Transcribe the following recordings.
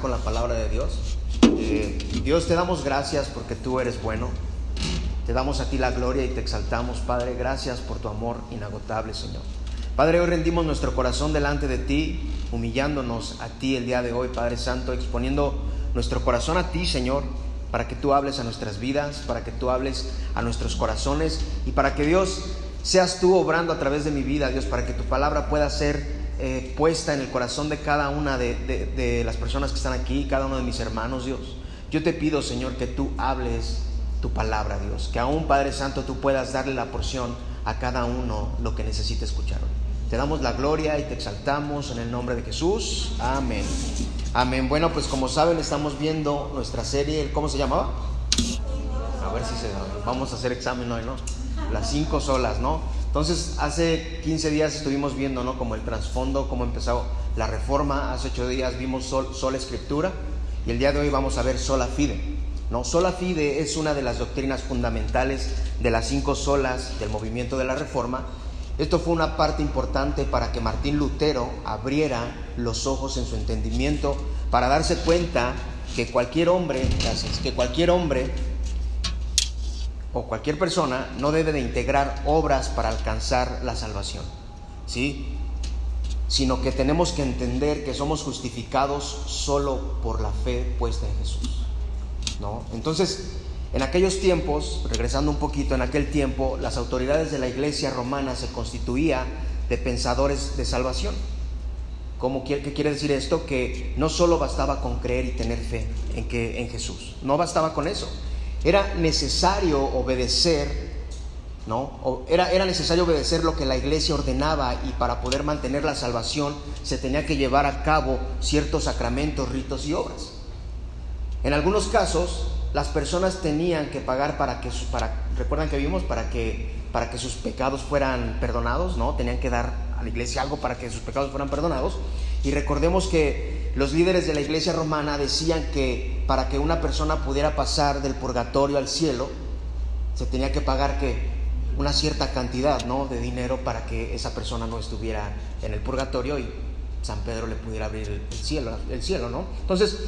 con la palabra de Dios. Eh, Dios, te damos gracias porque tú eres bueno. Te damos a ti la gloria y te exaltamos, Padre. Gracias por tu amor inagotable, Señor. Padre, hoy rendimos nuestro corazón delante de ti, humillándonos a ti el día de hoy, Padre Santo, exponiendo nuestro corazón a ti, Señor, para que tú hables a nuestras vidas, para que tú hables a nuestros corazones y para que Dios seas tú obrando a través de mi vida, Dios, para que tu palabra pueda ser eh, puesta en el corazón de cada una de, de las personas que están aquí, cada uno de mis hermanos, Dios. Yo te pido, Señor, que tú hables tu palabra, Dios, que aún, Padre Santo, tú puedas darle la porción a cada uno lo que necesite escuchar. Te damos la gloria y te exaltamos en el nombre de Jesús. Amén. Amén. Bueno, pues como saben, estamos viendo nuestra serie, ¿cómo se llamaba? A ver si se... Vamos a hacer examen hoy, ¿no? Las cinco solas, ¿no? Entonces, hace 15 días estuvimos viendo, ¿no? Como el trasfondo, cómo empezó la reforma. Hace ocho días vimos sol, sola escritura. Y el día de hoy vamos a ver sola fide. ¿no? Sola fide es una de las doctrinas fundamentales de las cinco solas del movimiento de la reforma esto fue una parte importante para que Martín Lutero abriera los ojos en su entendimiento para darse cuenta que cualquier hombre, que cualquier hombre o cualquier persona no debe de integrar obras para alcanzar la salvación, ¿sí? Sino que tenemos que entender que somos justificados solo por la fe puesta en Jesús, ¿no? Entonces, en aquellos tiempos, regresando un poquito, en aquel tiempo, las autoridades de la iglesia romana se constituía de pensadores de salvación. ¿Cómo, ¿Qué quiere decir esto? Que no solo bastaba con creer y tener fe en, que, en Jesús, no bastaba con eso. Era necesario obedecer, ¿no? Era, era necesario obedecer lo que la iglesia ordenaba y para poder mantener la salvación se tenía que llevar a cabo ciertos sacramentos, ritos y obras. En algunos casos, las personas tenían que pagar para que para recuerdan que vimos para que para que sus pecados fueran perdonados, ¿no? Tenían que dar a la iglesia algo para que sus pecados fueran perdonados. Y recordemos que los líderes de la iglesia romana decían que para que una persona pudiera pasar del purgatorio al cielo, se tenía que pagar que una cierta cantidad, ¿no? de dinero para que esa persona no estuviera en el purgatorio y San Pedro le pudiera abrir el cielo, el cielo, ¿no? Entonces,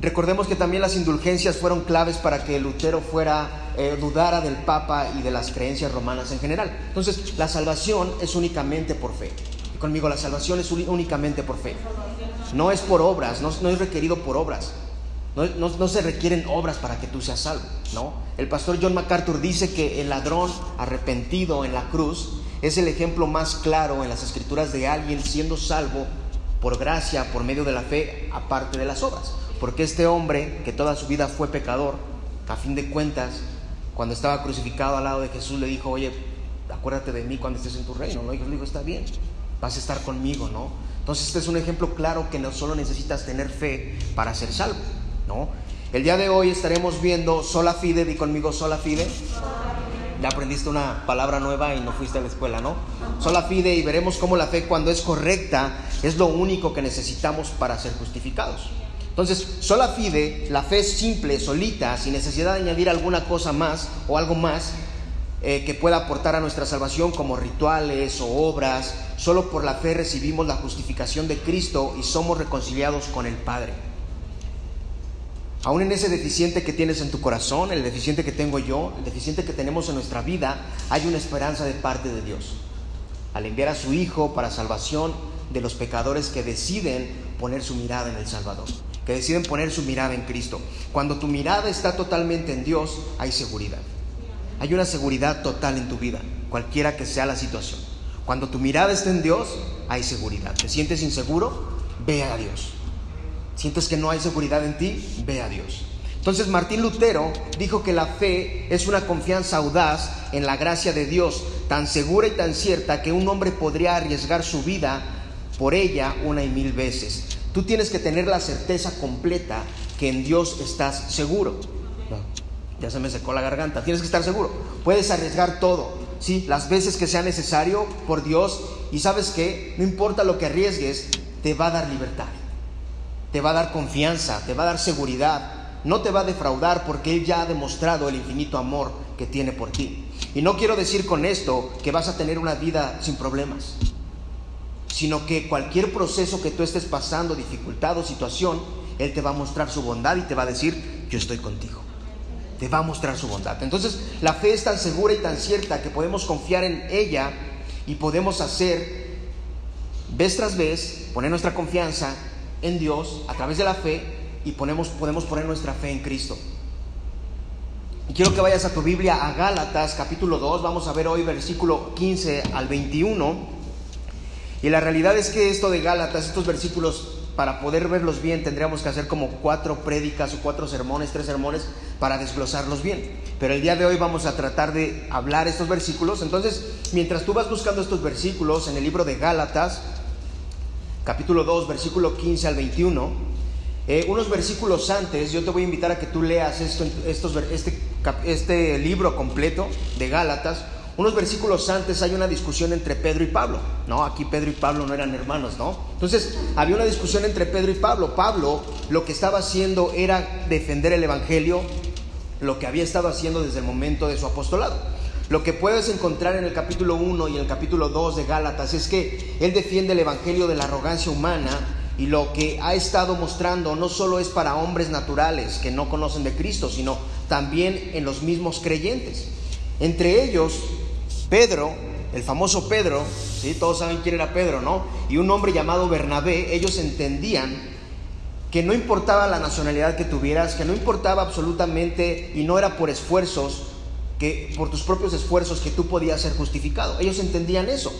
Recordemos que también las indulgencias fueron claves para que Lutero fuera, eh, dudara del Papa y de las creencias romanas en general. Entonces, la salvación es únicamente por fe. Y conmigo, la salvación es únicamente por fe. No es por obras, no, es requerido por obras. No, se requieren obras para que tú seas salvo, ¿no? El pastor John MacArthur dice que el ladrón arrepentido en la cruz es el ejemplo más claro en las escrituras de alguien siendo salvo por gracia, por medio de la fe, aparte de las obras. Porque este hombre, que toda su vida fue pecador, a fin de cuentas, cuando estaba crucificado al lado de Jesús, le dijo, oye, acuérdate de mí cuando estés en tu reino, ¿no? Y le dijo, está bien, vas a estar conmigo, ¿no? Entonces este es un ejemplo claro que no solo necesitas tener fe para ser salvo, El día de hoy estaremos viendo sola fide, di conmigo sola fide. Ya aprendiste una palabra nueva y no fuiste a la escuela, ¿no? Sola fide y veremos cómo la fe cuando es correcta es lo único que necesitamos para ser justificados. Entonces, sola fide, la fe es simple, solita, sin necesidad de añadir alguna cosa más o algo más eh, que pueda aportar a nuestra salvación como rituales o obras. Solo por la fe recibimos la justificación de Cristo y somos reconciliados con el Padre. Aún en ese deficiente que tienes en tu corazón, el deficiente que tengo yo, el deficiente que tenemos en nuestra vida, hay una esperanza de parte de Dios. Al enviar a su Hijo para salvación de los pecadores que deciden poner su mirada en el Salvador que deciden poner su mirada en Cristo. Cuando tu mirada está totalmente en Dios, hay seguridad. Hay una seguridad total en tu vida, cualquiera que sea la situación. Cuando tu mirada está en Dios, hay seguridad. ¿Te sientes inseguro? Ve a Dios. ¿Sientes que no hay seguridad en ti? Ve a Dios. Entonces Martín Lutero dijo que la fe es una confianza audaz en la gracia de Dios, tan segura y tan cierta que un hombre podría arriesgar su vida por ella una y mil veces. Tú tienes que tener la certeza completa que en Dios estás seguro. ya se me secó la garganta. Tienes que estar seguro. Puedes arriesgar todo, ¿sí? Las veces que sea necesario por Dios. Y sabes que no importa lo que arriesgues, te va a dar libertad. Te va a dar confianza, te va a dar seguridad. No te va a defraudar porque Él ya ha demostrado el infinito amor que tiene por ti. Y no quiero decir con esto que vas a tener una vida sin problemas. sino que cualquier proceso que tú estés pasando, dificultad o situación, Él te va a mostrar su bondad y te va a decir, yo estoy contigo. Te va a mostrar su bondad. Entonces, la fe es tan segura y tan cierta que podemos confiar en ella y podemos hacer, vez tras vez, poner nuestra confianza en Dios a través de la fe y ponemos, podemos poner nuestra fe en Cristo. Y quiero que vayas a tu Biblia a Gálatas capítulo 2, vamos a ver hoy versículo 15 al 21. Y la realidad es que esto de Gálatas, estos versículos, para poder verlos bien, tendríamos que hacer como cuatro prédicas o cuatro sermones, tres sermones, para desglosarlos bien. Pero el día de hoy vamos a tratar de hablar estos versículos. Entonces, mientras tú vas buscando estos versículos en el libro de Gálatas, capítulo 2, versículo 15 al 21, eh, unos versículos antes, yo te voy a invitar a que tú leas esto, estos, este, este libro completo de Gálatas unos versículos antes hay una discusión entre Pedro y Pablo, ¿no? Aquí Pedro y Pablo no eran hermanos, ¿no? Entonces, había una discusión entre Pedro y Pablo. Pablo lo que estaba haciendo era defender el Evangelio, lo que había estado haciendo desde el momento de su apostolado. Lo que puedes encontrar en el capítulo 1 y en el capítulo 2 de Gálatas es que él defiende el Evangelio de la arrogancia humana y lo que ha estado mostrando no solo es para hombres naturales que no conocen de Cristo, sino también en los mismos creyentes. Entre ellos Pedro, el famoso Pedro, ¿sí? todos saben quién era Pedro, ¿no? Y un hombre llamado Bernabé, ellos entendían que no importaba la nacionalidad que tuvieras, que no importaba absolutamente y no era por esfuerzos, que por tus propios esfuerzos que tú podías ser justificado. Ellos entendían eso.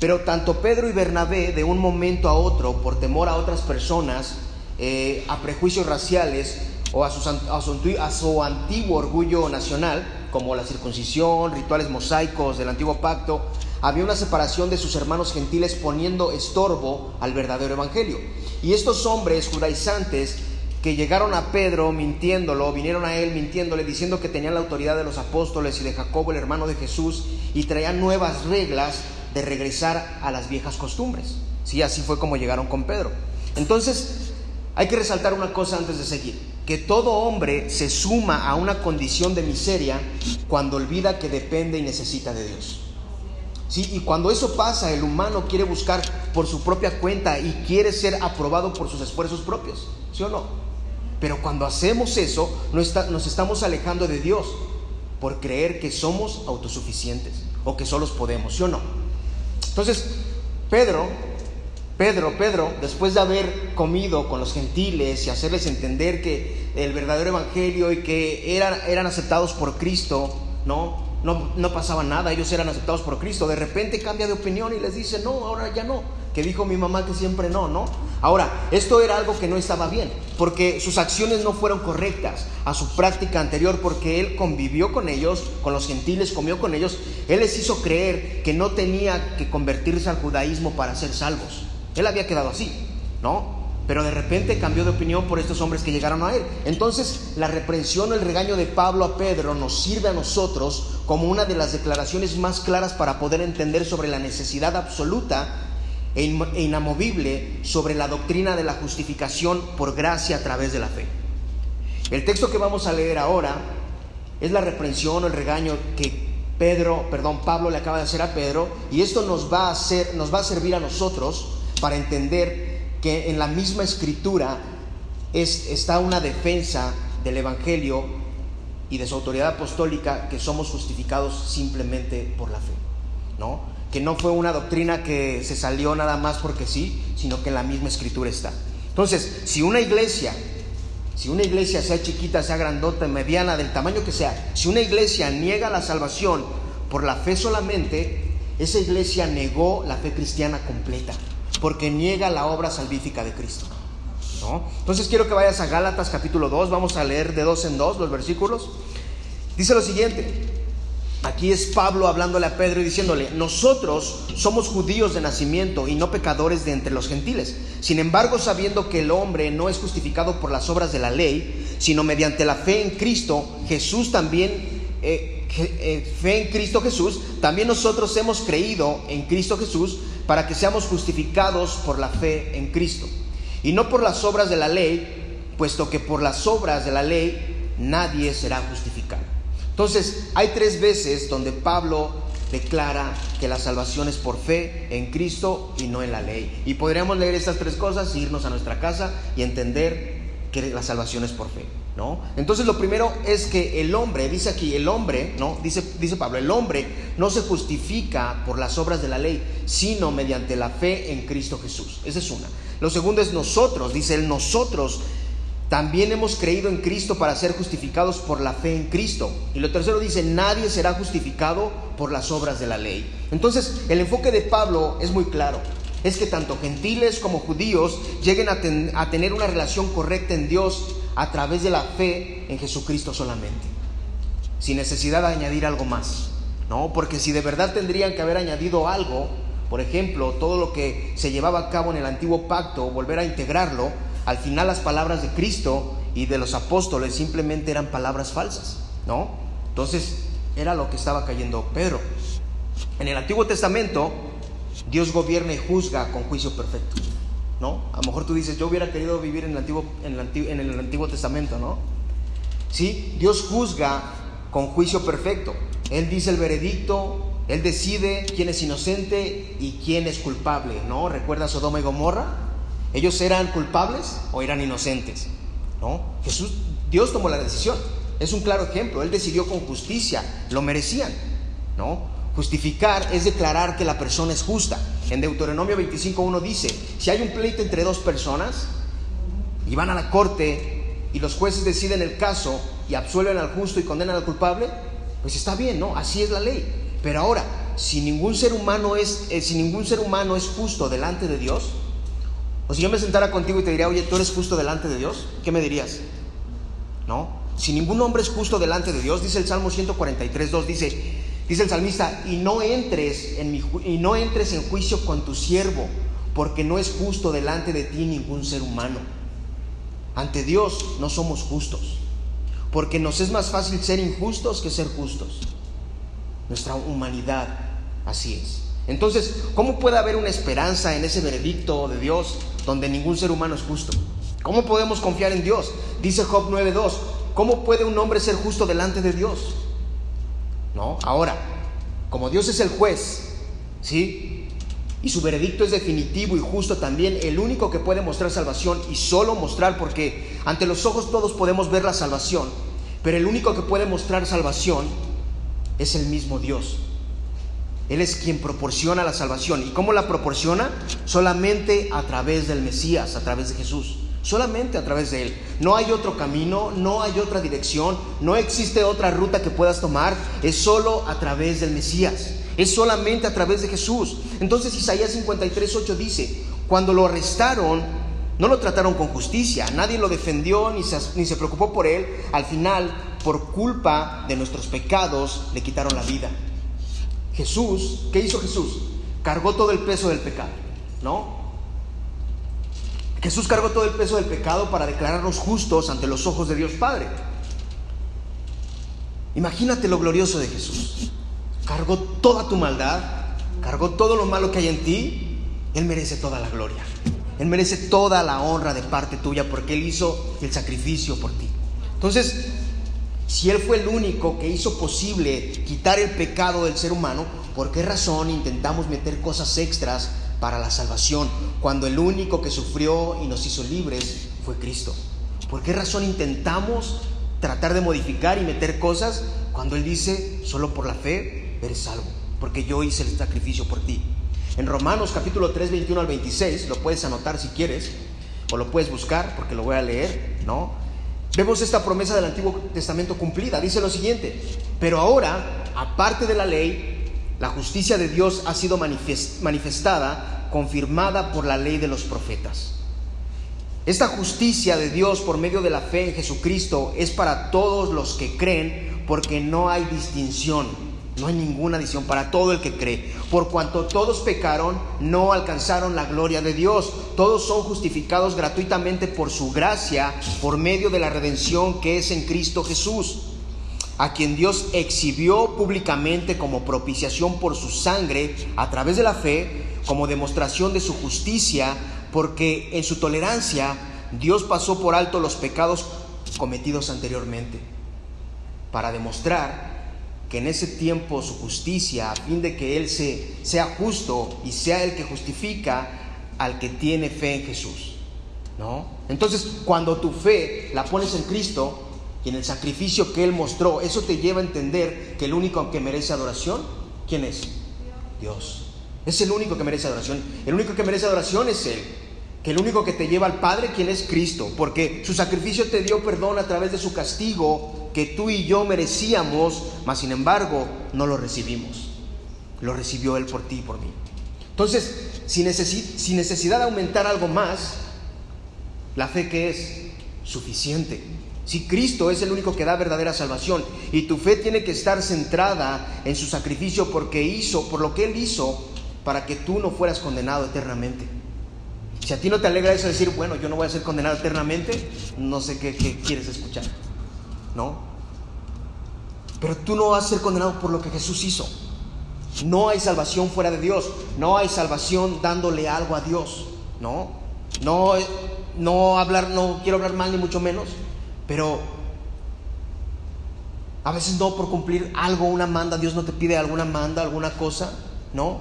Pero tanto Pedro y Bernabé, de un momento a otro, por temor a otras personas, eh, a prejuicios raciales o a, a su antiguo orgullo nacional, como la circuncisión, rituales mosaicos del antiguo pacto, había una separación de sus hermanos gentiles poniendo estorbo al verdadero evangelio. Y estos hombres judaizantes que llegaron a Pedro mintiéndolo, vinieron a él mintiéndole, diciendo que tenían la autoridad de los apóstoles y de Jacobo, el hermano de Jesús, y traían nuevas reglas de regresar a las viejas costumbres. Sí, así fue como llegaron con Pedro. Entonces, hay que resaltar una cosa antes de seguir que todo hombre se suma a una condición de miseria cuando olvida que depende y necesita de Dios. ¿Sí? Y cuando eso pasa, el humano quiere buscar por su propia cuenta y quiere ser aprobado por sus esfuerzos propios, ¿sí o no? Pero cuando hacemos eso, nos estamos alejando de Dios por creer que somos autosuficientes o que solos podemos, ¿sí o no? Entonces, Pedro Pedro, Pedro, después de haber comido con los gentiles y hacerles entender que el verdadero evangelio y que eran, aceptados por Cristo. No, no pasaba nada, ellos eran aceptados por Cristo. De repente cambia de opinión y les dice, no, ahora ya no. Que dijo mi mamá que siempre no, ¿no? Ahora, esto era algo que no estaba bien, porque sus acciones no fueron correctas a su práctica anterior, porque él convivió con ellos, con los gentiles, comió con ellos. Él les hizo creer que no tenía que convertirse al judaísmo para ser salvos. Él había quedado así, ¿no? Pero de repente cambió de opinión por estos hombres que llegaron a él. Entonces, la reprensión, el regaño de Pablo a Pedro nos sirve a nosotros como una de las declaraciones más claras para poder entender sobre la necesidad absoluta e, inamovible sobre la doctrina de la justificación por gracia a través de la fe. El texto que vamos a leer ahora es la reprensión o el regaño que Pedro, perdón, Pablo le acaba de hacer a Pedro y esto nos va a hacer, nos va a servir a nosotros para entender que en la misma escritura es, está una defensa del Evangelio y de su autoridad apostólica que somos justificados simplemente por la fe, ¿no? Que no fue una doctrina que se salió nada más porque sí, sino que en la misma escritura está. Entonces, si una iglesia, si una iglesia sea chiquita, sea grandota, mediana, del tamaño que sea, si una iglesia niega la salvación por la fe solamente, esa iglesia negó la fe cristiana completa porque niega la obra salvífica de Cristo. ¿no? Entonces quiero que vayas a Gálatas capítulo 2, vamos a leer de dos en dos los versículos. Dice lo siguiente, aquí es Pablo hablándole a Pedro y diciéndole, nosotros somos judíos de nacimiento y no pecadores de entre los gentiles. Sin embargo, sabiendo que el hombre no es justificado por las obras de la ley, sino mediante la fe en Cristo, Jesús también... Eh, eh, fe en Cristo Jesús, también nosotros hemos creído en Cristo Jesús para que seamos justificados por la fe en Cristo. Y no por las obras de la ley, puesto que por las obras de la ley nadie será justificado. Entonces, hay tres veces donde Pablo declara que la salvación es por fe en Cristo y no en la ley. Y podríamos leer estas tres cosas, irnos a nuestra casa y entender que la salvación es por fe. ¿No? Entonces lo primero es que el hombre, dice aquí, el hombre, ¿no? Dice, dice Pablo, el hombre no se justifica por las obras de la ley, sino mediante la fe en Cristo Jesús. Esa es una. Lo segundo es nosotros, dice él, nosotros también hemos creído en Cristo para ser justificados por la fe en Cristo. Y lo tercero dice, nadie será justificado por las obras de la ley. Entonces, el enfoque de Pablo es muy claro. Es que tanto gentiles como judíos lleguen a, tener una relación correcta en Dios a través de la fe en Jesucristo solamente. Sin necesidad de añadir algo más. ¿no? Porque si de verdad tendrían que haber añadido algo, por ejemplo, todo lo que se llevaba a cabo en el antiguo pacto, volver a integrarlo, al final las palabras de Cristo y de los apóstoles simplemente eran palabras falsas, ¿no? Entonces era lo que estaba cayendo Pedro. En el Antiguo Testamento, Dios gobierna y juzga con juicio perfecto, ¿no? A lo mejor tú dices, yo hubiera querido vivir en el Antiguo, en el Antiguo, en el Antiguo Testamento, ¿no? Sí, Dios juzga con juicio perfecto. Él dice el veredicto, Él decide quién es inocente y quién es culpable, ¿no? ¿Recuerda Sodoma y Gomorra? ¿Ellos eran culpables o eran inocentes? ¿No? Jesús, Dios tomó la decisión. Es un claro ejemplo. Él decidió con justicia. Lo merecían. ¿No? Justificar es declarar que la persona es justa. En Deuteronomio 25.1 dice, si hay un pleito entre dos personas y van a la corte y los jueces deciden el caso y absuelven al justo y condenan al culpable, pues está bien, ¿no? Así es la ley. Pero ahora, si ningún ser humano es, eh, si ningún ser humano es justo delante de Dios, o si yo me sentara contigo y te diría, oye, tú eres justo delante de Dios, ¿qué me dirías? ¿No? Si ningún hombre es justo delante de Dios, dice el Salmo 143, 2, dice, dice el salmista, y no entres en mi, y no entres en juicio con tu siervo, porque no es justo delante de ti ningún ser humano. Ante Dios no somos justos, porque nos es más fácil ser injustos que ser justos. Nuestra humanidad así es. Entonces, ¿cómo puede haber una esperanza en ese veredicto de Dios donde ningún ser humano es justo? ¿Cómo podemos confiar en Dios? Dice Job 9.2, ¿cómo puede un hombre ser justo delante de Dios? ¿No? Ahora, como Dios es el juez, ¿sí? Y su veredicto es definitivo y justo también, el único que puede mostrar salvación y solo mostrar, porque ante los ojos todos podemos ver la salvación, pero el único que puede mostrar salvación es el mismo Dios. Él es quien proporciona la salvación. ¿Y cómo la proporciona? Solamente a través del Mesías, a través de Jesús. Solamente a través de Él. No hay otro camino, no hay otra dirección, no existe otra ruta que puedas tomar. Es solo a través del Mesías. Es solamente a través de Jesús. Entonces Isaías 53.8 dice, cuando lo arrestaron, no lo trataron con justicia, nadie lo defendió ni se, ni se preocupó por él. Al final, por culpa de nuestros pecados, le quitaron la vida. Jesús, ¿qué hizo Jesús? Cargó todo el peso del pecado, ¿no? Jesús cargó todo el peso del pecado para declararnos justos ante los ojos de Dios Padre. Imagínate lo glorioso de Jesús. Cargó toda tu maldad, cargó todo lo malo que hay en ti. Él merece toda la gloria. Él merece toda la honra de parte tuya porque Él hizo el sacrificio por ti. Entonces, si Él fue el único que hizo posible quitar el pecado del ser humano, ¿por qué razón intentamos meter cosas extras para la salvación cuando el único que sufrió y nos hizo libres fue Cristo? ¿Por qué razón intentamos tratar de modificar y meter cosas cuando Él dice, solo por la fe eres salvo? Porque yo hice el sacrificio por ti. En Romanos capítulo 3, 21 al 26, lo puedes anotar si quieres, o lo puedes buscar porque lo voy a leer, ¿no? Vemos esta promesa del Antiguo Testamento cumplida. Dice lo siguiente, pero ahora, aparte de la ley, la justicia de Dios ha sido manifestada, confirmada por la ley de los profetas. Esta justicia de Dios por medio de la fe en Jesucristo es para todos los que creen porque no hay distinción no hay ninguna adición para todo el que cree. Por cuanto todos pecaron, no alcanzaron la gloria de Dios. Todos son justificados gratuitamente por su gracia, por medio de la redención que es en Cristo Jesús, a quien Dios exhibió públicamente como propiciación por su sangre a través de la fe, como demostración de su justicia, porque en su tolerancia Dios pasó por alto los pecados cometidos anteriormente, para demostrar que en ese tiempo su justicia, a fin de que Él se, sea justo y sea el que justifica al que tiene fe en Jesús. ¿No? Entonces, cuando tu fe la pones en Cristo y en el sacrificio que Él mostró, eso te lleva a entender que el único que merece adoración, ¿quién es? Dios. Es el único que merece adoración. El único que merece adoración es Él. El único que te lleva al Padre, ¿quién es Cristo? Porque su sacrificio te dio perdón a través de su castigo que tú y yo merecíamos, mas sin embargo no lo recibimos. Lo recibió Él por ti y por mí. Entonces, sin, necesidad de aumentar algo más, la fe que es suficiente. Si Cristo es el único que da verdadera salvación y tu fe tiene que estar centrada en su sacrificio porque hizo, por lo que Él hizo, para que tú no fueras condenado eternamente. Si a ti no te alegra eso decir, bueno, yo no voy a ser condenado eternamente, no sé qué, quieres escuchar. ¿No? Pero tú no vas a ser condenado por lo que Jesús hizo. No hay salvación fuera de Dios. No hay salvación dándole algo a Dios. No. No, no hablar, no quiero hablar mal ni mucho menos. Pero a veces no por cumplir algo, una manda, Dios no te pide alguna manda, alguna cosa. No.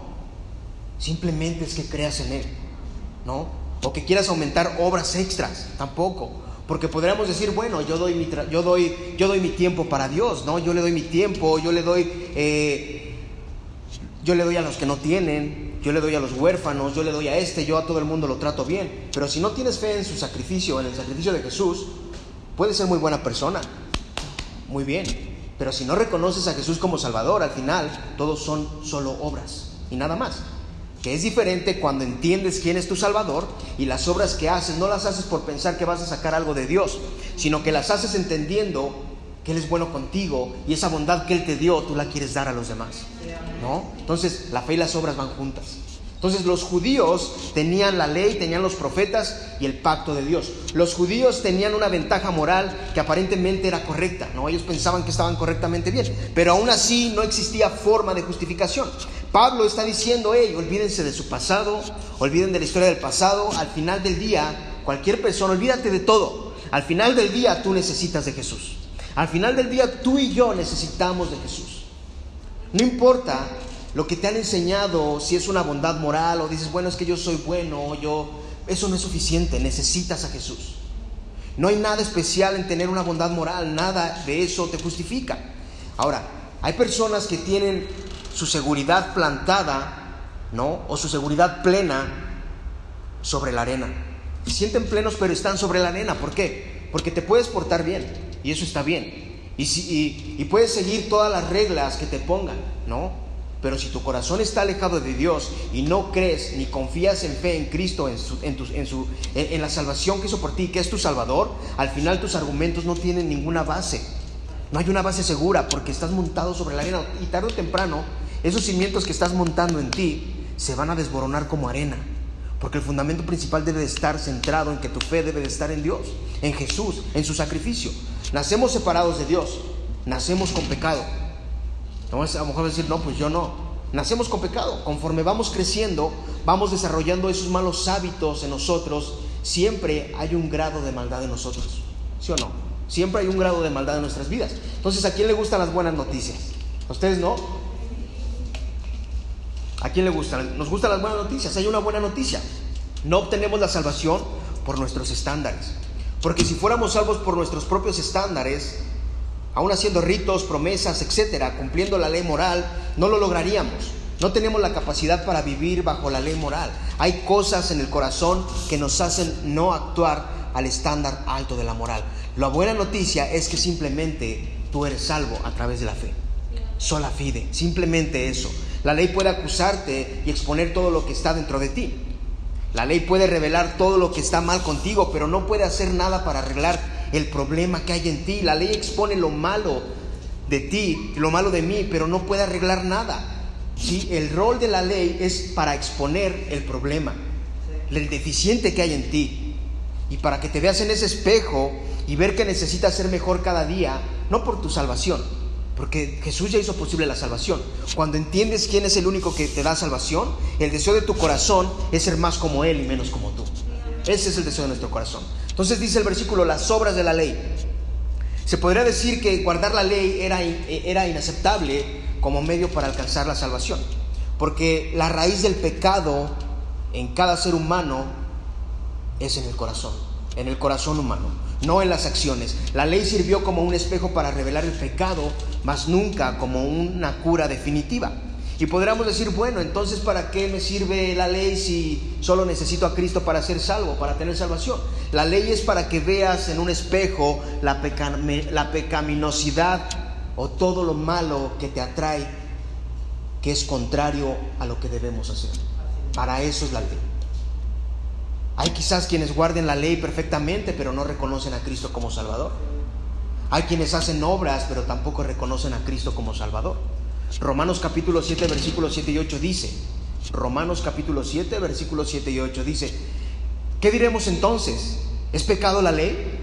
Simplemente es que creas en Él. ¿No? O que quieras aumentar obras extras. Tampoco. Porque podríamos decir, bueno, yo doy mi, yo doy, yo doy mi tiempo para Dios, ¿no? Yo le doy mi tiempo, yo le doy, eh, yo le doy a los que no tienen, yo le doy a los huérfanos, yo le doy a este, yo a todo el mundo lo trato bien. Pero si no tienes fe en su sacrificio, en el sacrificio de Jesús, puedes ser muy buena persona, muy bien. Pero si no reconoces a Jesús como Salvador, al final todos son solo obras y nada más que es diferente cuando entiendes quién es tu Salvador y las obras que haces no las haces por pensar que vas a sacar algo de Dios, sino que las haces entendiendo que Él es bueno contigo y esa bondad que Él te dio tú la quieres dar a los demás. ¿No? Entonces la fe y las obras van juntas. Entonces los judíos tenían la ley, tenían los profetas y el pacto de Dios. Los judíos tenían una ventaja moral que aparentemente era correcta, ¿no? Ellos pensaban que estaban correctamente bien, pero aún así no existía forma de justificación. Pablo está diciendo, hey, olvídense de su pasado, olviden de la historia del pasado, al final del día, cualquier persona, olvídate de todo. Al final del día tú necesitas de Jesús. Al final del día tú y yo necesitamos de Jesús. No importa lo que te han enseñado, si es una bondad moral o dices, bueno, es que yo soy bueno, yo, eso no es suficiente, necesitas a Jesús. No hay nada especial en tener una bondad moral, nada de eso te justifica. Ahora, hay personas que tienen su seguridad plantada, ¿no? O su seguridad plena sobre la arena. Se sienten plenos, pero están sobre la arena. ¿Por qué? Porque te puedes portar bien, y eso está bien. Y, si, y puedes seguir todas las reglas que te pongan, ¿no? Pero si tu corazón está alejado de Dios y no crees ni confías en fe en Cristo, en, su, en, en, la salvación que hizo por ti, que es tu Salvador, al final tus argumentos no tienen ninguna base. No hay una base segura porque estás montado sobre la arena y tarde o temprano esos cimientos que estás montando en ti se van a desboronar como arena. Porque el fundamento principal debe de estar centrado en que tu fe debe de estar en Dios, en Jesús, en su sacrificio. Nacemos separados de Dios, nacemos con pecado. A lo mejor decir, no, pues yo no. Nacemos con pecado. Conforme vamos creciendo, vamos desarrollando esos malos hábitos en nosotros. Siempre hay un grado de maldad en nosotros. ¿Sí o no? Siempre hay un grado de maldad en nuestras vidas. Entonces, ¿a quién le gustan las buenas noticias? ¿A ustedes no? ¿A quién le gustan? Nos gustan las buenas noticias. Hay una buena noticia. No obtenemos la salvación por nuestros estándares. Porque si fuéramos salvos por nuestros propios estándares, aún haciendo ritos, promesas, etcétera, cumpliendo la ley moral, no lo lograríamos. No tenemos la capacidad para vivir bajo la ley moral. Hay cosas en el corazón que nos hacen no actuar al estándar alto de la moral. La buena noticia es que simplemente tú eres salvo a través de la fe. Sola fide, simplemente eso. La ley puede acusarte y exponer todo lo que está dentro de ti. La ley puede revelar todo lo que está mal contigo, pero no puede hacer nada para arreglar el problema que hay en ti. La ley expone lo malo de ti, lo malo de mí, pero no puede arreglar nada. ¿sí? El rol de la ley es para exponer el problema, el deficiente que hay en ti. Y para que te veas en ese espejo y ver que necesitas ser mejor cada día, no por tu salvación, porque Jesús ya hizo posible la salvación. Cuando entiendes quién es el único que te da salvación, el deseo de tu corazón es ser más como Él y menos como tú. Ese es el deseo de nuestro corazón. Entonces dice el versículo, las obras de la ley. Se podría decir que guardar la ley era, era inaceptable como medio para alcanzar la salvación, porque la raíz del pecado en cada ser humano es en el corazón, en el corazón humano, no en las acciones. La ley sirvió como un espejo para revelar el pecado, mas nunca como una cura definitiva. Y podríamos decir, bueno, entonces ¿para qué me sirve la ley si solo necesito a Cristo para ser salvo, para tener salvación? La ley es para que veas en un espejo la, la pecaminosidad o todo lo malo que te atrae, que es contrario a lo que debemos hacer. Para eso es la ley. Hay quizás quienes guarden la ley perfectamente, pero no reconocen a Cristo como Salvador. Hay quienes hacen obras, pero tampoco reconocen a Cristo como Salvador. Romanos capítulo 7, versículos 7 y 8 dice, Romanos capítulo 7, versículos 7 y 8 dice, ¿qué diremos entonces? ¿Es pecado la ley?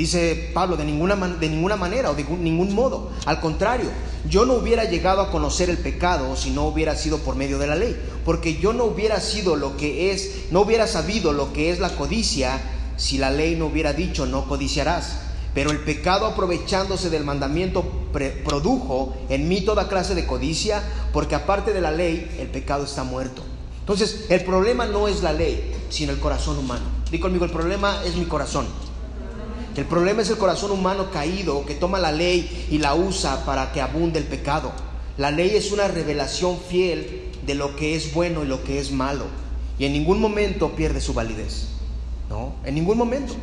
Dice Pablo, de ninguna, de ninguna manera o de ningún modo. Al contrario, yo no hubiera llegado a conocer el pecado si no hubiera sido por medio de la ley. Porque yo no hubiera sido lo que es, no hubiera sabido lo que es la codicia si la ley no hubiera dicho no codiciarás. Pero el pecado aprovechándose del mandamiento produjo en mí toda clase de codicia, porque aparte de la ley, el pecado está muerto. Entonces, el problema no es la ley, sino el corazón humano. Dí conmigo, el problema es mi corazón. El problema es el corazón humano caído que toma la ley y la usa para que abunde el pecado. La ley es una revelación fiel de lo que es bueno y lo que es malo. Y en ningún momento pierde su validez. ¿No? En ningún momento.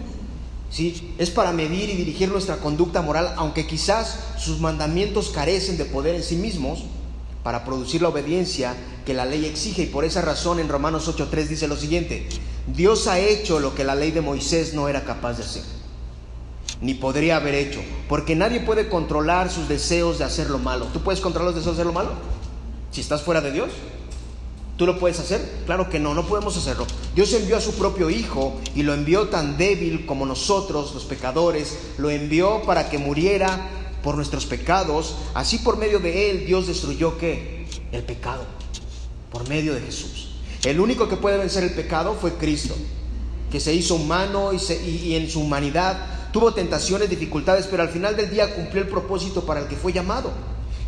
¿sí? Es para medir y dirigir nuestra conducta moral, aunque quizás sus mandamientos carecen de poder en sí mismos para producir la obediencia que la ley exige. Y por esa razón en Romanos 8.3 dice lo siguiente, Dios ha hecho lo que la ley de Moisés no era capaz de hacer, ni podría haber hecho, porque nadie puede controlar sus deseos de hacer lo malo. ¿Tú puedes controlar los deseos de hacer lo malo? Si estás fuera de Dios. ¿Tú lo puedes hacer? Claro que no, no podemos hacerlo. Dios envió a su propio Hijo y lo envió tan débil como nosotros, los pecadores, lo envió para que muriera por nuestros pecados. Así por medio de Él Dios destruyó qué? El pecado, por medio de Jesús. El único que puede vencer el pecado fue Cristo, que se hizo humano y, y en su humanidad tuvo tentaciones, dificultades, pero al final del día cumplió el propósito para el que fue llamado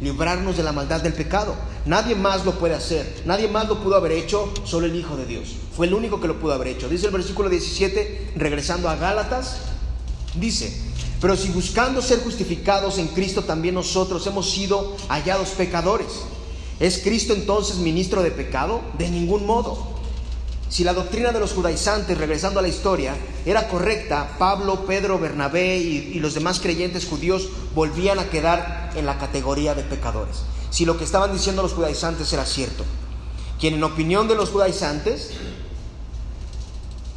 librarnos de la maldad del pecado. Nadie más lo puede hacer, nadie más lo pudo haber hecho, solo el Hijo de Dios. Fue el único que lo pudo haber hecho. Dice el versículo 17, regresando a Gálatas, dice, pero si buscando ser justificados en Cristo también nosotros hemos sido hallados pecadores, ¿es Cristo entonces ministro de pecado? De ningún modo. Si la doctrina de los judaizantes, regresando a la historia, era correcta, Pablo, Pedro, Bernabé y, los demás creyentes judíos volvían a quedar en la categoría de pecadores. Si lo que estaban diciendo los judaizantes era cierto, quien en opinión de los judaizantes,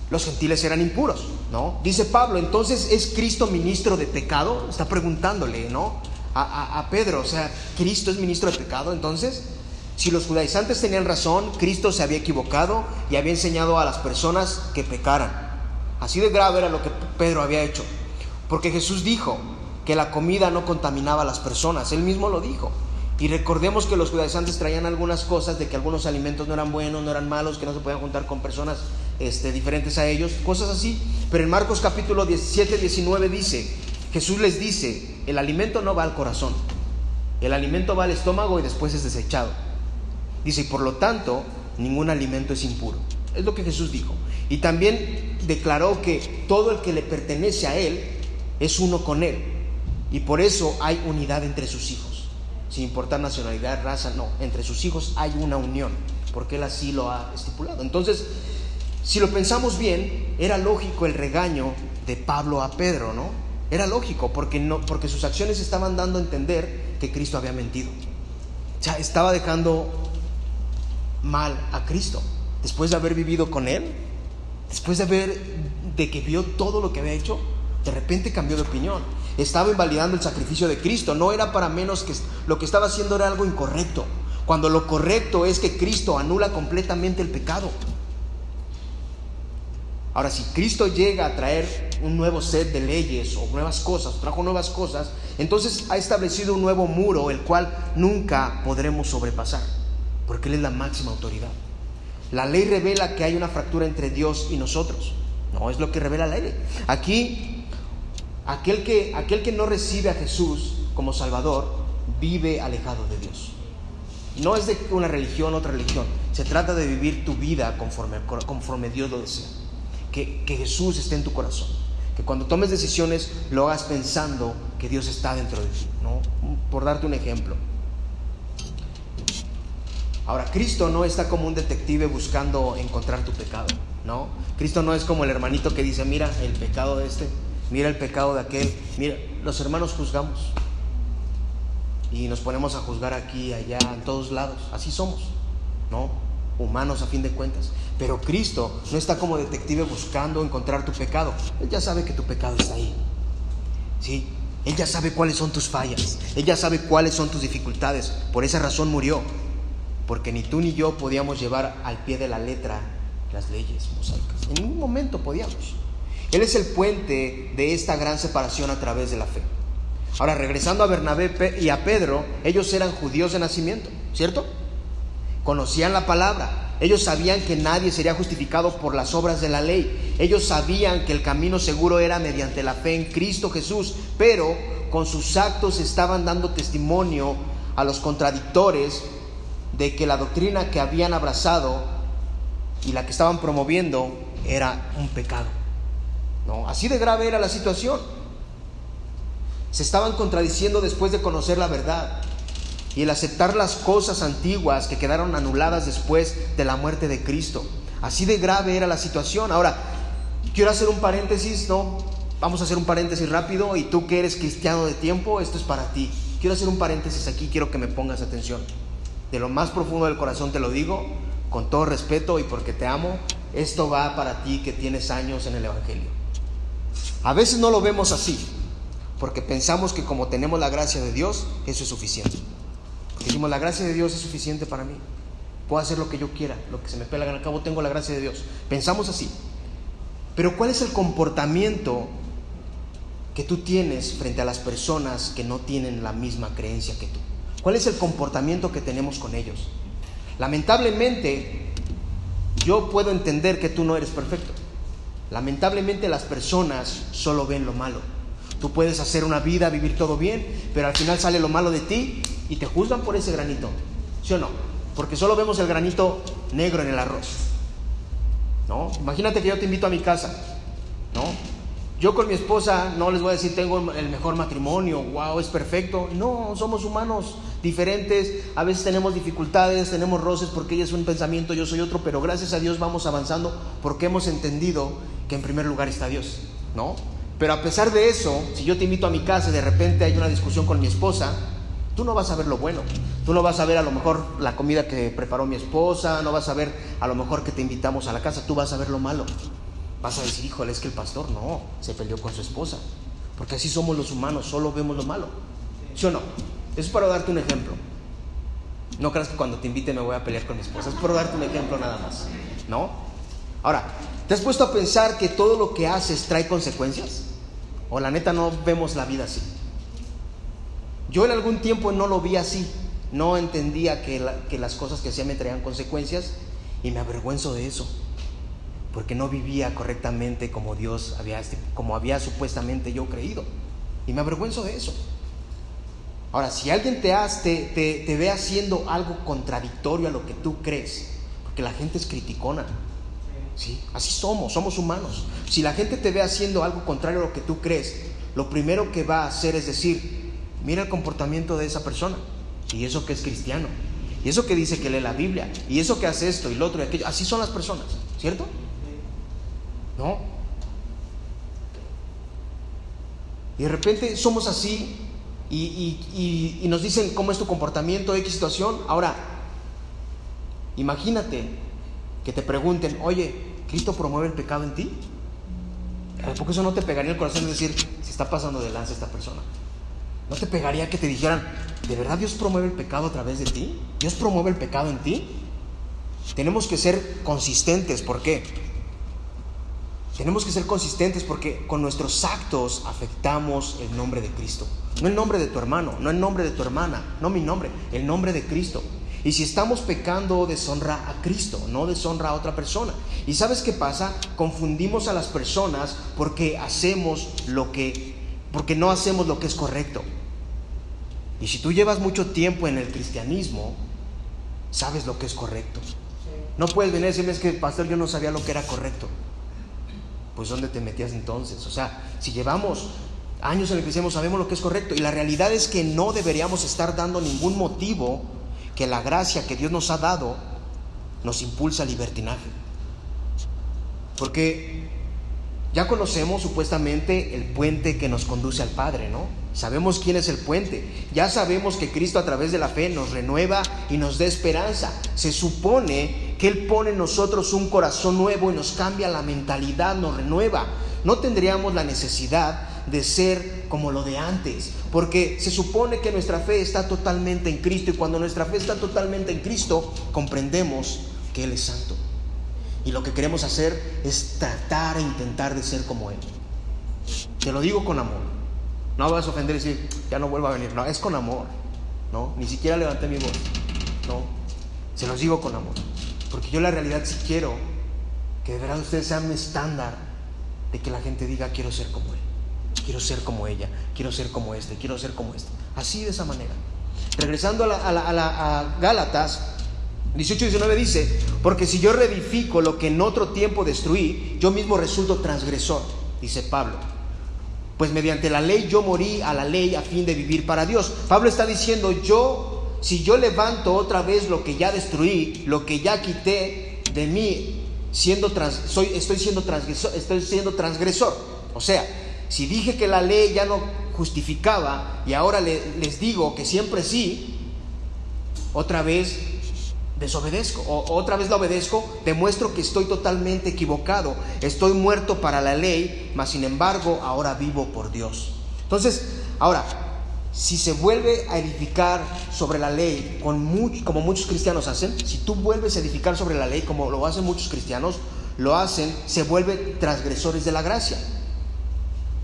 los gentiles eran impuros, ¿no? Dice Pablo, entonces ¿es Cristo ministro de pecado? Está preguntándole, ¿no? A, a Pedro, o sea, ¿Cristo es ministro de pecado entonces? Si los judaizantes tenían razón, Cristo se había equivocado y había enseñado a las personas que pecaran. Así de grave era lo que Pedro había hecho. Porque Jesús dijo que la comida no contaminaba a las personas. Él mismo lo dijo. Y recordemos que los judaizantes traían algunas cosas de que algunos alimentos no eran buenos, no eran malos, que no se podían juntar con personas este, diferentes a ellos, cosas así. Pero en Marcos capítulo 17, 19 dice, Jesús les dice, el alimento no va al corazón, el alimento va al estómago y después es desechado. Dice, y por lo tanto, ningún alimento es impuro. Es lo que Jesús dijo. Y también declaró que todo el que le pertenece a Él es uno con Él. Y por eso hay unidad entre sus hijos. Sin importar nacionalidad, raza, no. Entre sus hijos hay una unión. Porque Él así lo ha estipulado. Entonces, si lo pensamos bien, era lógico el regaño de Pablo a Pedro, ¿no? Era lógico porque, no, porque sus acciones estaban dando a entender que Cristo había mentido. O sea, estaba dejando mal a Cristo. Después de haber vivido con Él, después de haber, de que vio todo lo que había hecho, de repente cambió de opinión. Estaba invalidando el sacrificio de Cristo. No era para menos que lo que estaba haciendo era algo incorrecto. Cuando lo correcto es que Cristo anula completamente el pecado. Ahora, si Cristo llega a traer un nuevo set de leyes o nuevas cosas, trajo nuevas cosas, entonces ha establecido un nuevo muro, el cual nunca podremos sobrepasar porque Él es la máxima autoridad. La ley revela que hay una fractura entre Dios y nosotros. No es lo que revela la ley. Aquí aquel que, aquel que no recibe a Jesús como Salvador vive alejado de Dios. No es de una religión, otra religión. Se trata de vivir tu vida conforme, conforme Dios lo desea. Que, que Jesús esté en tu corazón. Que cuando tomes decisiones lo hagas pensando que Dios está dentro de ti. ¿no? Por darte un ejemplo. Ahora, Cristo no está como un detective buscando encontrar tu pecado, ¿no? Cristo no es como el hermanito que dice, mira el pecado de este, mira el pecado de aquel, mira, los hermanos juzgamos y nos ponemos a juzgar aquí, allá, en todos lados, así somos, ¿no? Humanos a fin de cuentas. Pero Cristo no está como detective buscando encontrar tu pecado, Él ya sabe que tu pecado está ahí, ¿sí? Él ya sabe cuáles son tus fallas, Él ya sabe cuáles son tus dificultades, por esa razón murió porque ni tú ni yo podíamos llevar al pie de la letra las leyes mosaicas. En ningún momento podíamos. Él es el puente de esta gran separación a través de la fe. Ahora, regresando a Bernabé y a Pedro, ellos eran judíos de nacimiento, ¿cierto? Conocían la palabra. Ellos sabían que nadie sería justificado por las obras de la ley. Ellos sabían que el camino seguro era mediante la fe en Cristo Jesús, pero con sus actos estaban dando testimonio a los contradictores de que la doctrina que habían abrazado y la que estaban promoviendo era un pecado. ¿no? Así de grave era la situación. Se estaban contradiciendo después de conocer la verdad y el aceptar las cosas antiguas que quedaron anuladas después de la muerte de Cristo. Así de grave era la situación. Ahora, quiero hacer un paréntesis, ¿no? Vamos a hacer un paréntesis rápido y tú que eres cristiano de tiempo, esto es para ti. Quiero hacer un paréntesis aquí, quiero que me pongas atención de lo más profundo del corazón te lo digo, con todo respeto y porque te amo, esto va para ti que tienes años en el Evangelio. A veces no lo vemos así, porque pensamos que como tenemos la gracia de Dios, eso es suficiente. decimos, la gracia de Dios es suficiente para mí. Puedo hacer lo que yo quiera, lo que se me pela al cabo, tengo la gracia de Dios. Pensamos así. Pero ¿cuál es el comportamiento que tú tienes frente a las personas que no tienen la misma creencia que tú? ¿Cuál es el comportamiento que tenemos con ellos? Lamentablemente, yo puedo entender que tú no eres perfecto. Lamentablemente las personas solo ven lo malo. Tú puedes hacer una vida, vivir todo bien, pero al final sale lo malo de ti y te juzgan por ese granito. ¿Sí o no? Porque solo vemos el granito negro en el arroz. ¿No? Imagínate que yo te invito a mi casa, ¿no? Yo con mi esposa no les voy a decir tengo el mejor matrimonio, wow, es perfecto. No, somos humanos diferentes, a veces tenemos dificultades, tenemos roces porque ella es un pensamiento, yo soy otro, pero gracias a Dios vamos avanzando porque hemos entendido que en primer lugar está Dios, ¿no? Pero a pesar de eso, si yo te invito a mi casa y de repente hay una discusión con mi esposa, tú no vas a ver lo bueno. Tú no vas a ver a lo mejor la comida que preparó mi esposa, no vas a ver a lo mejor que te invitamos a la casa, tú vas a ver lo malo. Vas a decir, híjole, es que el pastor no, se peleó con su esposa. Porque así somos los humanos, solo vemos lo malo. ¿Sí o no? Eso es para darte un ejemplo. No creas que cuando te invite me voy a pelear con mi esposa. Es para darte un ejemplo nada más. ¿No? Ahora, ¿te has puesto a pensar que todo lo que haces trae consecuencias? O la neta no vemos la vida así. Yo en algún tiempo no lo vi así. No entendía que, que las cosas que hacía me traían consecuencias y me avergüenzo de eso porque no vivía correctamente como Dios había, como había supuestamente yo creído. Y me avergüenzo de eso. Ahora, si alguien te, hace, te, te, ve haciendo algo contradictorio a lo que tú crees, porque la gente es criticona, ¿sí? así somos, somos humanos. Si la gente te ve haciendo algo contrario a lo que tú crees, lo primero que va a hacer es decir, mira el comportamiento de esa persona, y eso que es cristiano, y eso que dice que lee la Biblia, y eso que hace esto y lo otro y aquello, así son las personas, ¿cierto? ¿No? Y de repente somos así y, nos dicen cómo es tu comportamiento, X situación. Ahora, imagínate que te pregunten, oye, ¿Cristo promueve el pecado en ti? Porque eso no te pegaría el corazón decir, se está pasando de lanza esta persona. ¿No te pegaría que te dijeran, ¿de verdad Dios promueve el pecado a través de ti? ¿Dios promueve el pecado en ti? Tenemos que ser consistentes. ¿Por qué? Tenemos que ser consistentes porque con nuestros actos afectamos el nombre de Cristo. No el nombre de tu hermano, no el nombre de tu hermana, no mi nombre, el nombre de Cristo. Y si estamos pecando, deshonra a Cristo, no deshonra a otra persona. ¿Y sabes qué pasa? Confundimos a las personas porque hacemos lo que porque no hacemos lo que es correcto. Y si tú llevas mucho tiempo en el cristianismo, sabes lo que es correcto. No puedes venir a decirme es que, pastor, yo no sabía lo que era correcto. Pues ¿dónde te metías entonces? O sea, si llevamos años en el cristianismo, sabemos lo que es correcto. Y la realidad es que no deberíamos estar dando ningún motivo que la gracia que Dios nos ha dado nos impulsa al libertinaje. Porque ya conocemos supuestamente el puente que nos conduce al Padre, ¿no? Sabemos quién es el puente. Ya sabemos que Cristo a través de la fe nos renueva y nos da esperanza. Se supone que Él pone en nosotros un corazón nuevo y nos cambia la mentalidad, nos renueva. No tendríamos la necesidad de ser como lo de antes, porque se supone que nuestra fe está totalmente en Cristo y cuando nuestra fe está totalmente en Cristo, comprendemos que Él es santo. Y lo que queremos hacer es tratar e intentar de ser como Él. Te lo digo con amor. No vas a ofender y decir, ya no vuelvo a venir. No, es con amor. No, ni siquiera levanté mi voz. No, se los digo con amor. Porque yo la realidad sí quiero que de verdad ustedes sean mi estándar de que la gente diga, quiero ser como Él. Quiero ser como ella. Quiero ser como este. Quiero ser como este. Así de esa manera. Regresando a, la, a, a Gálatas, 18-19 dice, porque si yo reedifico lo que en otro tiempo destruí, yo mismo resulto transgresor, dice Pablo. Pues mediante la ley yo morí a la ley a fin de vivir para Dios. Pablo está diciendo, yo, si yo levanto otra vez lo que ya destruí, lo que ya quité de mí, siendo soy, estoy, siendo transgresor, estoy siendo transgresor. O sea, si dije que la ley ya no justificaba y ahora les digo que siempre sí, otra vez desobedezco, o otra vez la obedezco, demuestro que estoy totalmente equivocado, estoy muerto para la ley, mas sin embargo ahora vivo por Dios. Entonces, ahora, si se vuelve a edificar sobre la ley, con como muchos cristianos hacen, si tú vuelves a edificar sobre la ley, como lo hacen muchos cristianos, lo hacen, se vuelven transgresores de la gracia.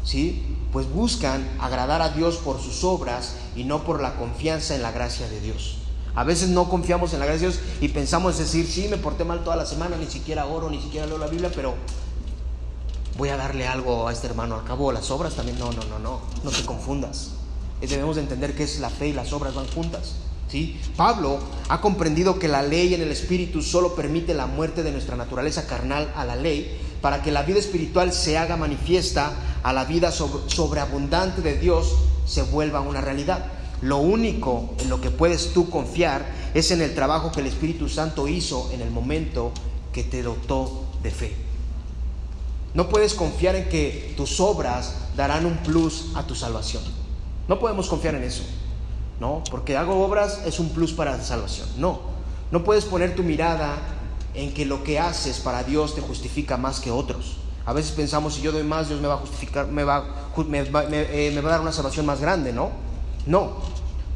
¿Sí? Pues buscan agradar a Dios por sus obras y no por la confianza en la gracia de Dios. A veces no confiamos en la gracia de Dios y pensamos decir, sí, me porté mal toda la semana, ni siquiera oro, ni siquiera leo la Biblia, pero voy a darle algo a este hermano. Al cabo, las obras también, no, no, no, no, no te confundas. Debemos de entender que es la fe y las obras van juntas. ¿sí? Pablo ha comprendido que la ley en el Espíritu solo permite la muerte de nuestra naturaleza carnal a la ley para que la vida espiritual se haga manifiesta a la vida sobreabundante de Dios se vuelva una realidad. Lo único en lo que puedes tú confiar es en el trabajo que el Espíritu Santo hizo en el momento que te dotó de fe. No puedes confiar en que tus obras darán un plus a tu salvación. No podemos confiar en eso. No, porque hago obras es un plus para la salvación. No, no puedes poner tu mirada en que lo que haces para Dios te justifica más que otros. A veces pensamos si yo doy más, Dios me va a justificar, me va, me, eh, a dar una salvación más grande, ¿no? No,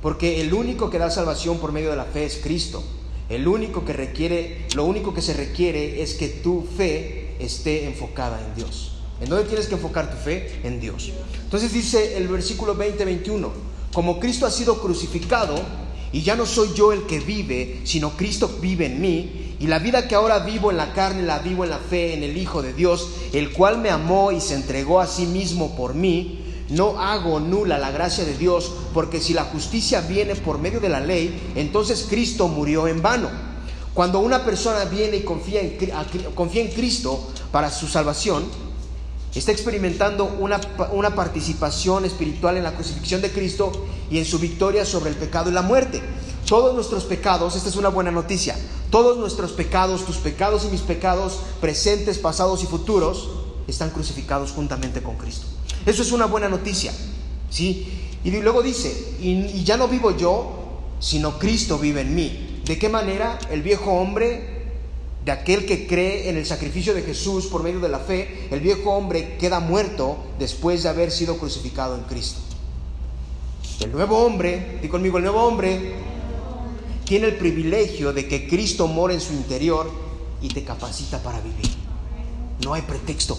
porque el único que da salvación por medio de la fe es Cristo. El único que requiere, lo único que se requiere es que tu fe esté enfocada en Dios. ¿En dónde tienes que enfocar tu fe? En Dios. Entonces dice el versículo 20-21, como Cristo ha sido crucificado, y ya no soy yo el que vive, sino Cristo vive en mí, y la vida que ahora vivo en la carne la vivo en la fe en el Hijo de Dios, el cual me amó y se entregó a sí mismo por mí no hago nula la gracia de Dios, porque si la justicia viene por medio de la ley, entonces Cristo murió en vano. Cuando una persona viene y confía en, confía en Cristo para su salvación, está experimentando una, una, participación espiritual en la crucifixión de Cristo y en su victoria sobre el pecado y la muerte. Todos nuestros pecados, esta es una buena noticia, todos nuestros pecados, tus pecados y mis pecados, presentes, pasados y futuros, están crucificados juntamente con Cristo. Eso es una buena noticia. ¿sí? Y luego dice, y, ya no vivo yo, sino Cristo vive en mí. ¿De qué manera? El viejo hombre, de aquel que cree en el sacrificio de Jesús por medio de la fe, el viejo hombre queda muerto después de haber sido crucificado en Cristo. El nuevo hombre, di conmigo, el nuevo hombre tiene el privilegio de que Cristo mora en su interior y te capacita para vivir. No hay pretexto,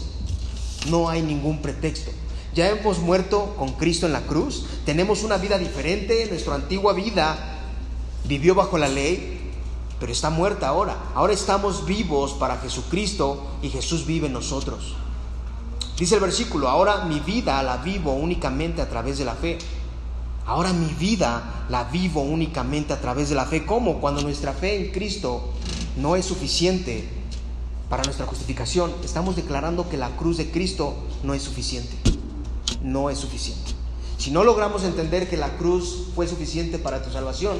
no hay ningún pretexto. Ya hemos muerto con Cristo en la cruz, tenemos una vida diferente, nuestra antigua vida vivió bajo la ley, pero está muerta ahora. Ahora estamos vivos para Jesucristo y Jesús vive en nosotros. Dice el versículo, ahora mi vida la vivo únicamente a través de la fe. Ahora mi vida la vivo únicamente a través de la fe. ¿Cómo? Cuando nuestra fe en Cristo no es suficiente para nuestra justificación. Estamos declarando que la cruz de Cristo no es suficiente. No es suficiente. Si no logramos entender que la cruz fue suficiente para tu salvación,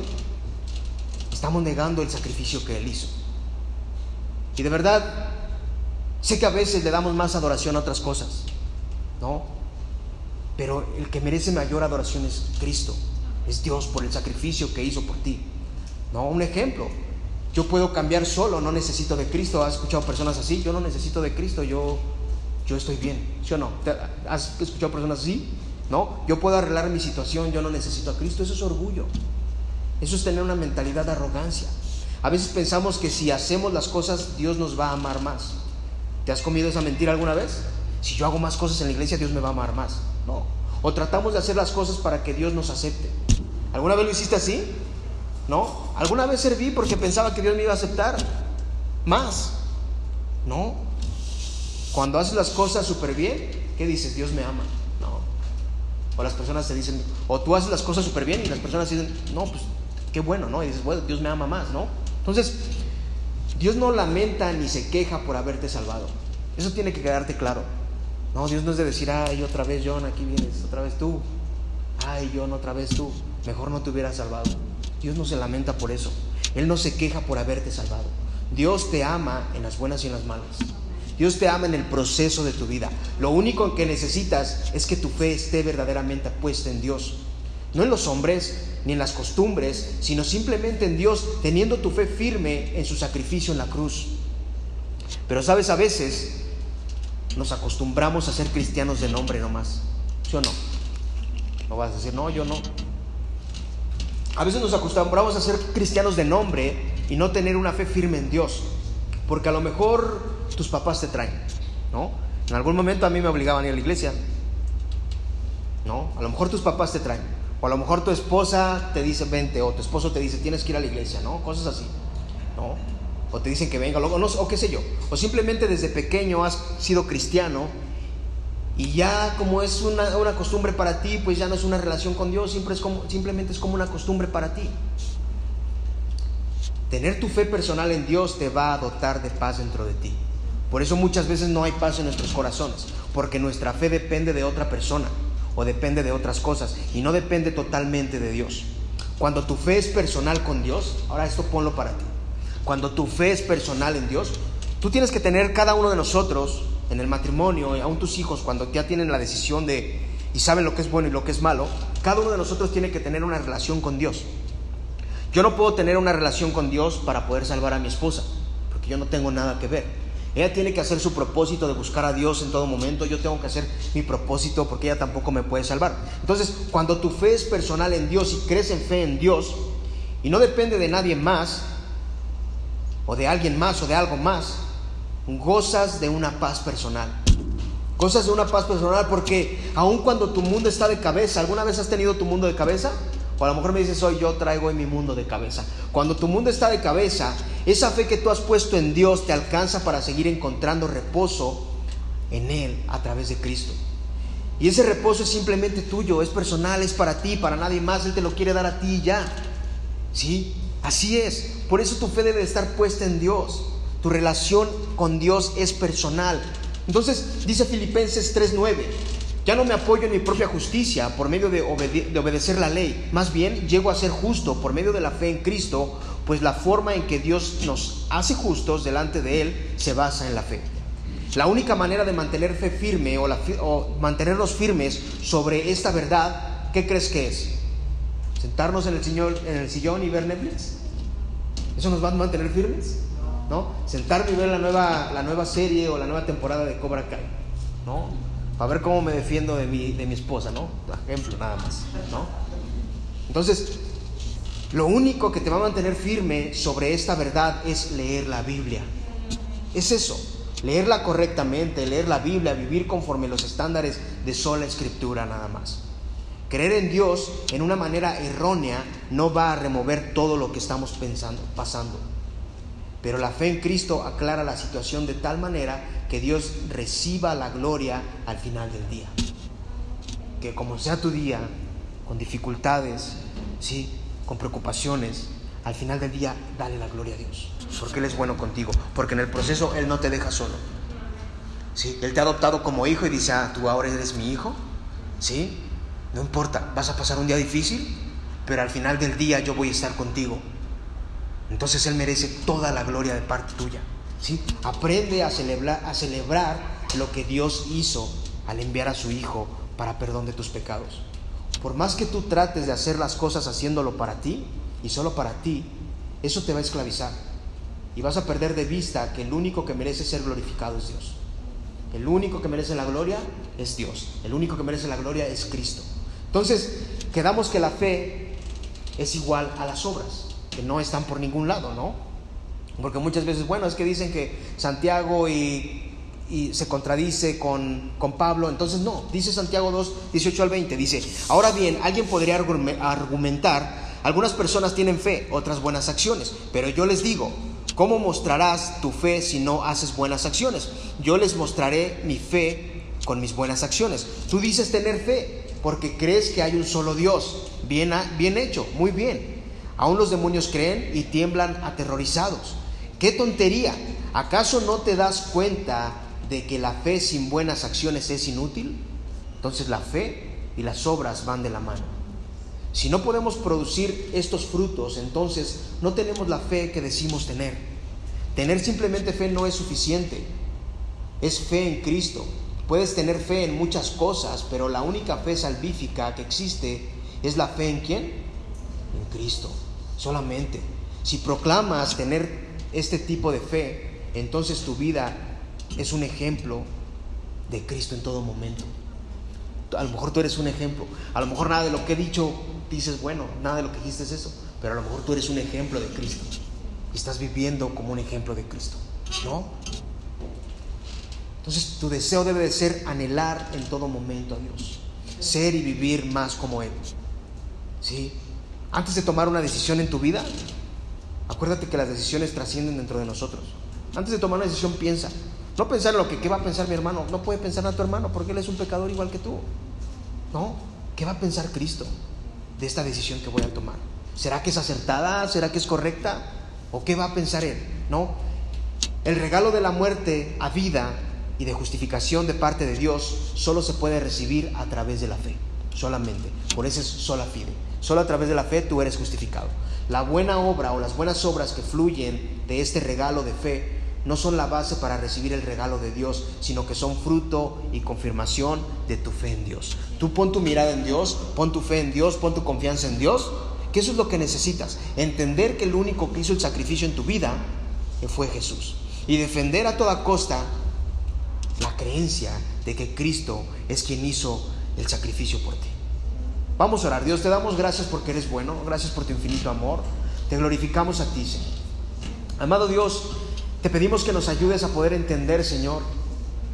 estamos negando el sacrificio que Él hizo. Y de verdad, sé que a veces le damos más adoración a otras cosas, ¿no? Pero el que merece mayor adoración es Cristo, es Dios por el sacrificio que hizo por ti. No, un ejemplo. Yo puedo cambiar solo, no necesito de Cristo. ¿Has escuchado personas así? Yo no necesito de Cristo, yo, yo estoy bien. ¿Sí o no? ¿Has escuchado personas así? No, yo puedo arreglar mi situación, yo no necesito a Cristo. Eso es orgullo. Eso es tener una mentalidad de arrogancia. A veces pensamos que si hacemos las cosas, Dios nos va a amar más. ¿Te has comido esa mentira alguna vez? Si yo hago más cosas en la iglesia, Dios me va a amar más. No. O tratamos de hacer las cosas para que Dios nos acepte. ¿Alguna vez lo hiciste así? ¿No? ¿Alguna vez serví porque pensaba que Dios me iba a aceptar? Más. ¿No? Cuando haces las cosas súper bien, ¿qué dices? Dios me ama. No. O las personas te dicen, o tú haces las cosas súper bien y las personas dicen, no, pues qué bueno, ¿no? Y dices, bueno, Dios me ama más, ¿no? Entonces, Dios no lamenta ni se queja por haberte salvado. Eso tiene que quedarte claro. No, Dios no es de decir, ay, otra vez John, aquí vienes, otra vez tú. Ay, John, otra vez tú. Mejor no te hubiera salvado. Dios no se lamenta por eso. Él no se queja por haberte salvado. Dios te ama en las buenas y en las malas. Dios te ama en el proceso de tu vida. Lo único que necesitas es que tu fe esté verdaderamente puesta en Dios. No en los hombres ni en las costumbres, sino simplemente en Dios, teniendo tu fe firme en su sacrificio en la cruz. Pero sabes, a veces nos acostumbramos a ser cristianos de nombre nomás. ¿Sí o no? No vas a decir, no, yo no. A veces nos acostumbramos a ser cristianos de nombre y no tener una fe firme en Dios. Porque a lo mejor tus papás te traen, ¿no? En algún momento a mí me obligaban a ir a la iglesia, ¿no? A lo mejor tus papás te traen. O a lo mejor tu esposa te dice, vente, o tu esposo te dice, tienes que ir a la iglesia, ¿no? Cosas así, ¿no? o te dicen que venga, o, no, qué sé yo, o simplemente desde pequeño has sido cristiano y ya como es una, costumbre para ti, pues ya no es una relación con Dios, siempre es como, simplemente es como una costumbre para ti. Tener tu fe personal en Dios te va a dotar de paz dentro de ti. Por eso muchas veces no hay paz en nuestros corazones, porque nuestra fe depende de otra persona o depende de otras cosas y no depende totalmente de Dios. Cuando tu fe es personal con Dios, ahora esto ponlo para ti cuando tu fe es personal en Dios, tú tienes que tener cada uno de nosotros en el matrimonio, y aún tus hijos, cuando ya tienen la decisión de y saben lo que es bueno y lo que es malo, cada uno de nosotros tiene que tener una relación con Dios. Yo no puedo tener una relación con Dios para poder salvar a mi esposa, porque yo no tengo nada que ver. Ella tiene que hacer su propósito de buscar a Dios en todo momento, yo tengo que hacer mi propósito porque ella tampoco me puede salvar. Entonces, cuando tu fe es personal en Dios y crees en fe en Dios y no depende de nadie más, o de alguien más o de algo más, gozas de una paz personal. Gozas de una paz personal porque aun cuando tu mundo está de cabeza, ¿alguna vez has tenido tu mundo de cabeza? O a lo mejor me dices, hoy yo traigo en mi mundo de cabeza. Cuando tu mundo está de cabeza, esa fe que tú has puesto en Dios te alcanza para seguir encontrando reposo en Él a través de Cristo. Y ese reposo es simplemente tuyo, es personal, es para ti, para nadie más. Él te lo quiere dar a ti ya. ¿Sí? Así es. Por eso tu fe debe estar puesta en Dios. Tu relación con Dios es personal. Entonces dice Filipenses 3:9, ya no me apoyo en mi propia justicia por medio de, de, obedecer la ley, más bien llego a ser justo por medio de la fe en Cristo, pues la forma en que Dios nos hace justos delante de Él se basa en la fe. La única manera de mantener fe firme o, o mantenernos firmes sobre esta verdad, ¿qué crees que es? sentarnos en el, sillón, en el sillón y ver Netflix. ¿Eso nos va a mantener firmes? ¿No? Sentarme y ver la nueva, la nueva serie o la nueva temporada de Cobra Kai. ¿No? Para ver cómo me defiendo de mi, de mi esposa, ¿no? Ejemplo, nada más. ¿No? Entonces, lo único que te va a mantener firme sobre esta verdad es leer la Biblia. Es eso, leerla correctamente, leer la Biblia, vivir conforme los estándares de sola escritura nada más. Creer en Dios en una manera errónea no va a remover todo lo que estamos pensando, pasando. Pero la fe en Cristo aclara la situación de tal manera que Dios reciba la gloria al final del día. Que como sea tu día, con dificultades, ¿sí? con preocupaciones, al final del día dale la gloria a Dios. Porque Él es bueno contigo. Porque en el proceso Él no te deja solo. ¿Sí? Él te ha adoptado como hijo y dice, ah, tú ahora eres mi hijo. ¿Sí? No importa, vas a pasar un día difícil, pero al final del día yo voy a estar contigo. Entonces Él merece toda la gloria de parte tuya. Aprende a celebrar, a celebrar lo que Dios hizo al enviar a su Hijo para perdón de tus pecados. Por más que tú trates de hacer las cosas haciéndolo para ti y solo para ti, eso te va a esclavizar. Y vas a perder de vista que el único que merece ser glorificado es Dios. El único que merece la gloria es Dios. El único que merece la gloria es Cristo. Entonces, quedamos que la fe es igual a las obras, que no están por ningún lado, ¿no? Porque muchas veces, bueno, es que dicen que Santiago y, se contradice con, con, Pablo, entonces no, dice Santiago 2, 18 al 20, dice, ahora bien, alguien podría argumentar, algunas personas tienen fe, otras buenas acciones, pero yo les digo, ¿cómo mostrarás tu fe si no haces buenas acciones? Yo les mostraré mi fe con mis buenas acciones. Tú dices tener fe, porque crees que hay un solo Dios. Bien, bien hecho, muy bien. Aún los demonios creen y tiemblan aterrorizados. ¡Qué tontería! ¿Acaso no te das cuenta de que la fe sin buenas acciones es inútil? Entonces la fe y las obras van de la mano. Si no podemos producir estos frutos, entonces no tenemos la fe que decimos tener. Tener simplemente fe no es suficiente. Es fe en Cristo, Puedes tener fe en muchas cosas, pero la única fe salvífica que existe es la fe en quién? En Cristo, solamente. Si proclamas tener este tipo de fe, entonces tu vida es un ejemplo de Cristo en todo momento. A lo mejor tú eres un ejemplo. A lo mejor nada de lo que he dicho dices, bueno, nada de lo que dijiste es eso. Pero a lo mejor tú eres un ejemplo de Cristo. Y estás viviendo como un ejemplo de Cristo. ¿No? Entonces tu deseo debe de ser anhelar en todo momento a Dios, ser y vivir más como Él. ¿Sí? Antes de tomar una decisión en tu vida, acuérdate que las decisiones trascienden dentro de nosotros. Antes de tomar una decisión piensa. No pensar en lo que ¿qué va a pensar mi hermano. No puede pensar a tu hermano porque él es un pecador igual que tú. No, ¿qué va a pensar Cristo de esta decisión que voy a tomar? ¿Será que es acertada? ¿Será que es correcta? ¿O qué va a pensar él? No. El regalo de la muerte a vida y de justificación de parte de Dios solo se puede recibir a través de la fe, solamente. Por eso es sola fide. Solo a través de la fe tú eres justificado. La buena obra o las buenas obras que fluyen de este regalo de fe no son la base para recibir el regalo de Dios, sino que son fruto y confirmación de tu fe en Dios. Tú pon tu mirada en Dios, pon tu fe en Dios, pon tu confianza en Dios, que eso es lo que necesitas. Entender que el único que hizo el sacrificio en tu vida fue Jesús. Y defender a toda costa la creencia de que Cristo es quien hizo el sacrificio por ti. Vamos a orar. Dios, te damos gracias porque eres bueno, gracias por tu infinito amor. Te glorificamos a ti, Señor. Amado Dios, te pedimos que nos ayudes a poder entender, Señor,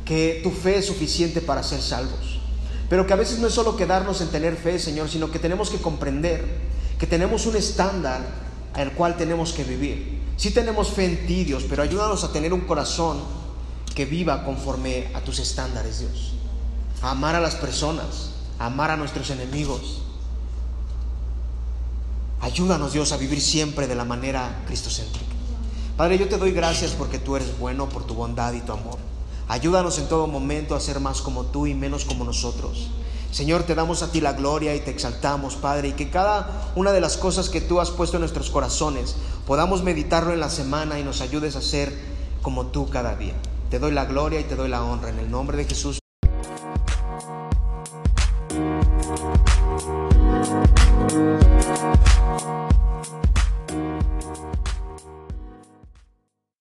que tu fe es suficiente para ser salvos. Pero que a veces no es solo quedarnos en tener fe, Señor, sino que tenemos que comprender que tenemos un estándar al cual tenemos que vivir. Sí tenemos fe en ti, Dios, pero ayúdanos a tener un corazón que viva conforme a tus estándares, Dios. A amar a las personas, amar a nuestros enemigos. Ayúdanos, Dios, a vivir siempre de la manera cristocéntrica. Padre, yo te doy gracias porque tú eres bueno, por tu bondad y tu amor. Ayúdanos en todo momento a ser más como tú y menos como nosotros. Señor, te damos a ti la gloria y te exaltamos, Padre, y que cada una de las cosas que tú has puesto en nuestros corazones podamos meditarlo en la semana y nos ayudes a ser como tú cada día. Te doy la gloria y te doy la honra. En el nombre de Jesús.